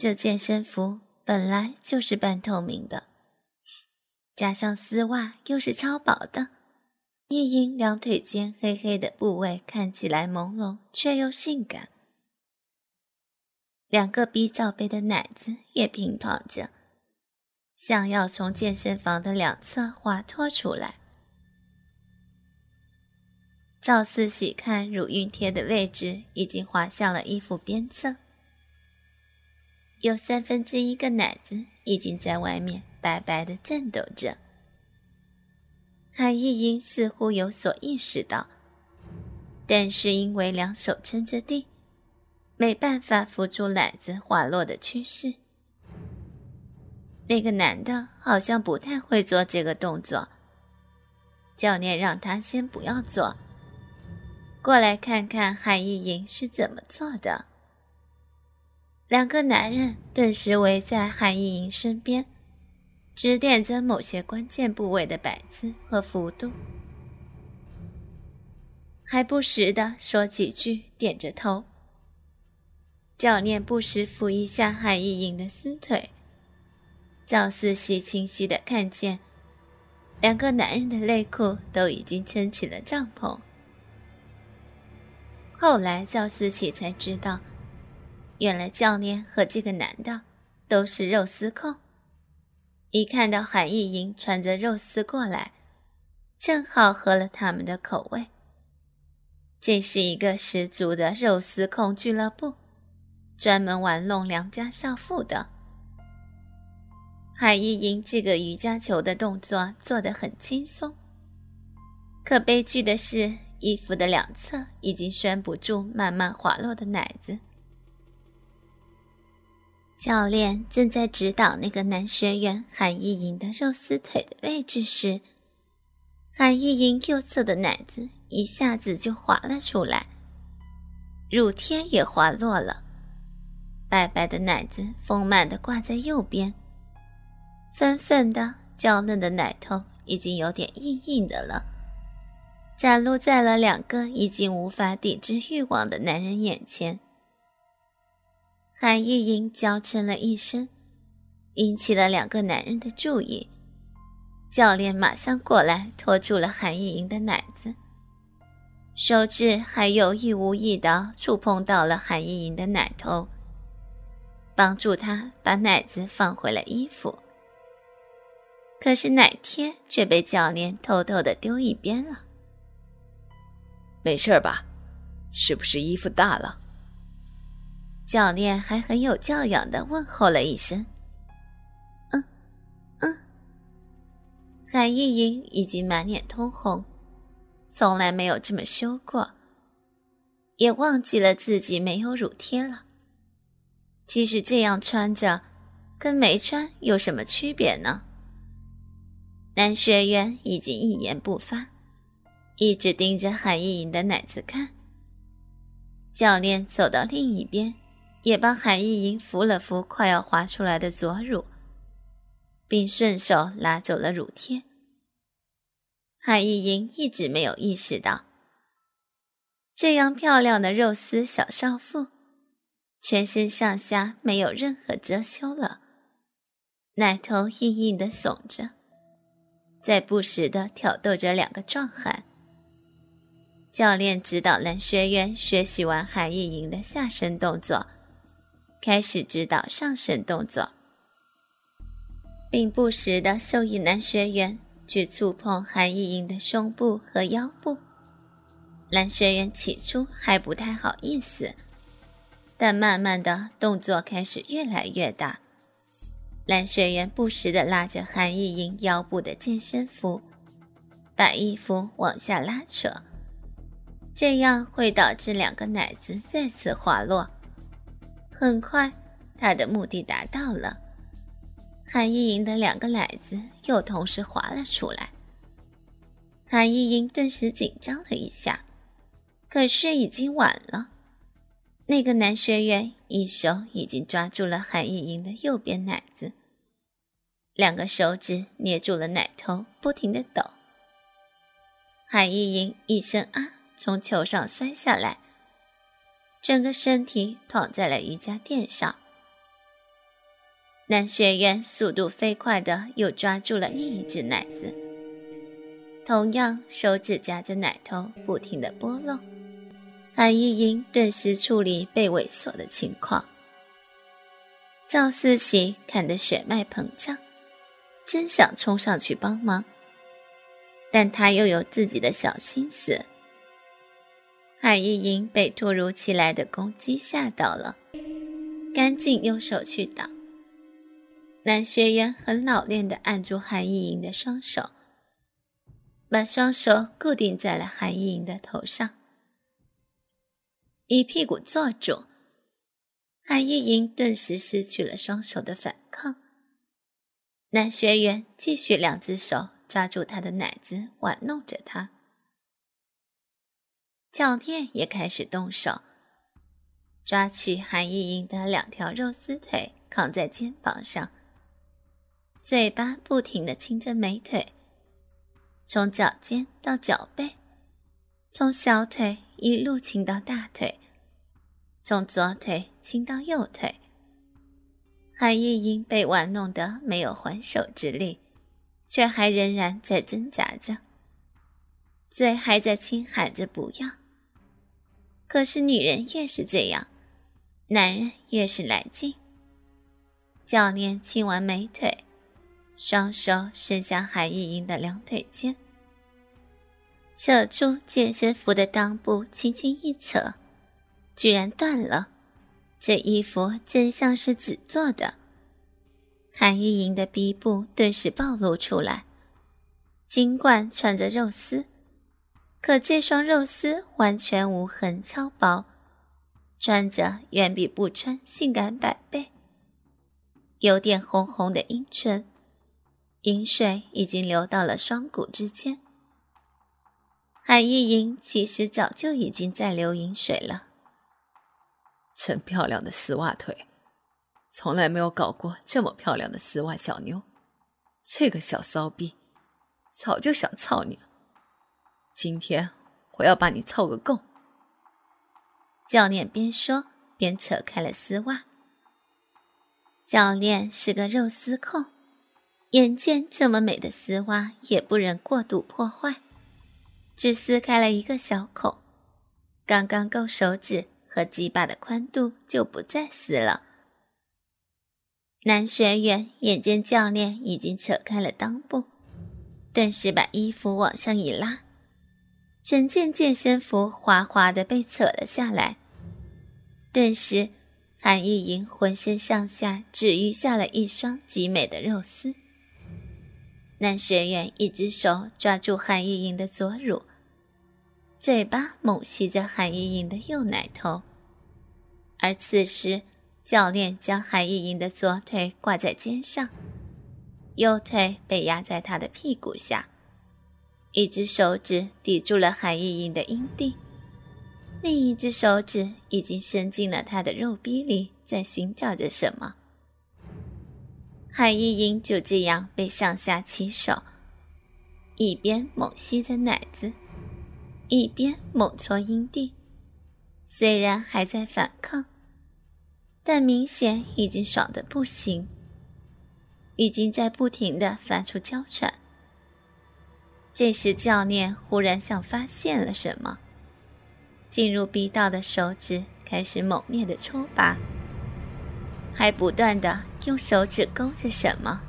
这健身服本来就是半透明的，加上丝袜又是超薄的，一莹两腿间黑黑的部位看起来朦胧却又性感。两个比罩杯的奶子也平躺着，想要从健身房的两侧滑脱出来。赵四喜看乳晕贴的位置已经滑向了衣服边侧，有三分之一个奶子已经在外面白白的颤抖着。韩艺英似乎有所意识到，但是因为两手撑着地。没办法扶住奶子滑落的趋势。那个男的好像不太会做这个动作。教练让他先不要做，过来看看韩意莹是怎么做的。两个男人顿时围在韩意莹身边，指点着某些关键部位的摆姿和幅度，还不时的说几句，点着头。教练不时抚一下韩意莹的丝腿，赵思琪清晰的看见，两个男人的内裤都已经撑起了帐篷。后来赵思琪才知道，原来教练和这个男的都是肉丝控。一看到韩意莹穿着肉丝过来，正好合了他们的口味。这是一个十足的肉丝控俱乐部。专门玩弄良家少妇的海意莹，这个瑜伽球的动作做得很轻松。可悲剧的是，衣服的两侧已经拴不住慢慢滑落的奶子。教练正在指导那个男学员韩意莹的肉丝腿的位置时，韩意莹右侧的奶子一下子就滑了出来，乳贴也滑落了。白白的奶子丰满的挂在右边，粉粉的娇嫩的奶头已经有点硬硬的了，展露在了两个已经无法抵制欲望的男人眼前。韩意莹娇嗔了一声，引起了两个男人的注意。教练马上过来拖住了韩意莹的奶子，手指还有意无意的触碰到了韩意莹的奶头。帮助他把奶子放回了衣服，可是奶贴却被教练偷偷的丢一边了。没事吧？是不是衣服大了？教练还很有教养的问候了一声。嗯，嗯。韩意莹已经满脸通红，从来没有这么羞过，也忘记了自己没有乳贴了。其实这样穿着，跟没穿有什么区别呢？男学员已经一言不发，一直盯着韩意莹的奶子看。教练走到另一边，也帮韩意莹扶了扶快要滑出来的左乳，并顺手拉走了乳贴。韩意莹一直没有意识到，这样漂亮的肉丝小少妇。全身上下没有任何遮羞了，奶头硬硬的耸着，在不时的挑逗着两个壮汉。教练指导男学员学习完韩意莹的下身动作，开始指导上身动作，并不时的授意男学员去触碰韩意莹的胸部和腰部。男学员起初还不太好意思。但慢慢的动作开始越来越大，男学员不时的拉着韩意莹腰部的健身服，把衣服往下拉扯，这样会导致两个奶子再次滑落。很快，他的目的达到了，韩意莹的两个奶子又同时滑了出来。韩意莹顿时紧张了一下，可是已经晚了。那个男学员一手已经抓住了韩意莹的右边奶子，两个手指捏住了奶头，不停的抖。韩意莹一声啊，从球上摔下来，整个身体躺在了瑜伽垫上，男学员速度飞快的又抓住了另一只奶子，同样手指夹着奶头，不停的拨弄。韩依莹顿时处理被猥琐的情况。赵四喜看得血脉膨胀，真想冲上去帮忙，但他又有自己的小心思。韩依莹被突如其来的攻击吓到了，赶紧用手去挡。男学员很老练地按住韩依莹的双手，把双手固定在了韩依莹的头上，一屁股坐住。韩依莹顿时失去了双手的反抗。男学员继续两只手抓住她的奶子，玩弄着她。教练也开始动手，抓取韩意莹的两条肉丝腿，扛在肩膀上。嘴巴不停的亲着美腿，从脚尖到脚背，从小腿一路亲到大腿，从左腿亲到右腿。韩意莹被玩弄得没有还手之力，却还仍然在挣扎着，嘴还在轻喊着“不要”。可是女人越是这样，男人越是来劲。教练亲完美腿。双手伸向韩依莹的两腿间，扯住健身服的裆部，轻轻一扯，居然断了。这衣服真像是纸做的。韩依莹的逼部顿时暴露出来，尽管穿着肉丝，可这双肉丝完全无痕，超薄，穿着远比不穿性感百倍。有点红红的阴唇。饮水已经流到了双骨之间，韩依莹其实早就已经在流饮水了。真漂亮的丝袜腿，从来没有搞过这么漂亮的丝袜小妞。这个小骚逼，早就想操你了。今天我要把你操个够。教练边说边扯开了丝袜。教练是个肉丝控。眼见这么美的丝袜也不忍过度破坏，只撕开了一个小孔，刚刚够手指和鸡巴的宽度就不再撕了。男学员眼见教练已经扯开了裆部，顿时把衣服往上一拉，整件健身服哗哗的被扯了下来。顿时，韩意莹浑身上下只余下了一双极美的肉丝。男学员一只手抓住韩依莹的左乳，嘴巴猛吸着韩依莹的右奶头，而此时教练将韩依莹的左腿挂在肩上，右腿被压在她的屁股下，一只手指抵住了韩依莹的阴蒂，另一只手指已经伸进了她的肉逼里，在寻找着什么。韩依莹就这样被上下其手，一边猛吸着奶子，一边猛搓阴蒂。虽然还在反抗，但明显已经爽的不行，已经在不停的发出娇喘。这时教练忽然像发现了什么，进入逼道的手指开始猛烈的抽拔。还不断的用手指勾着什么。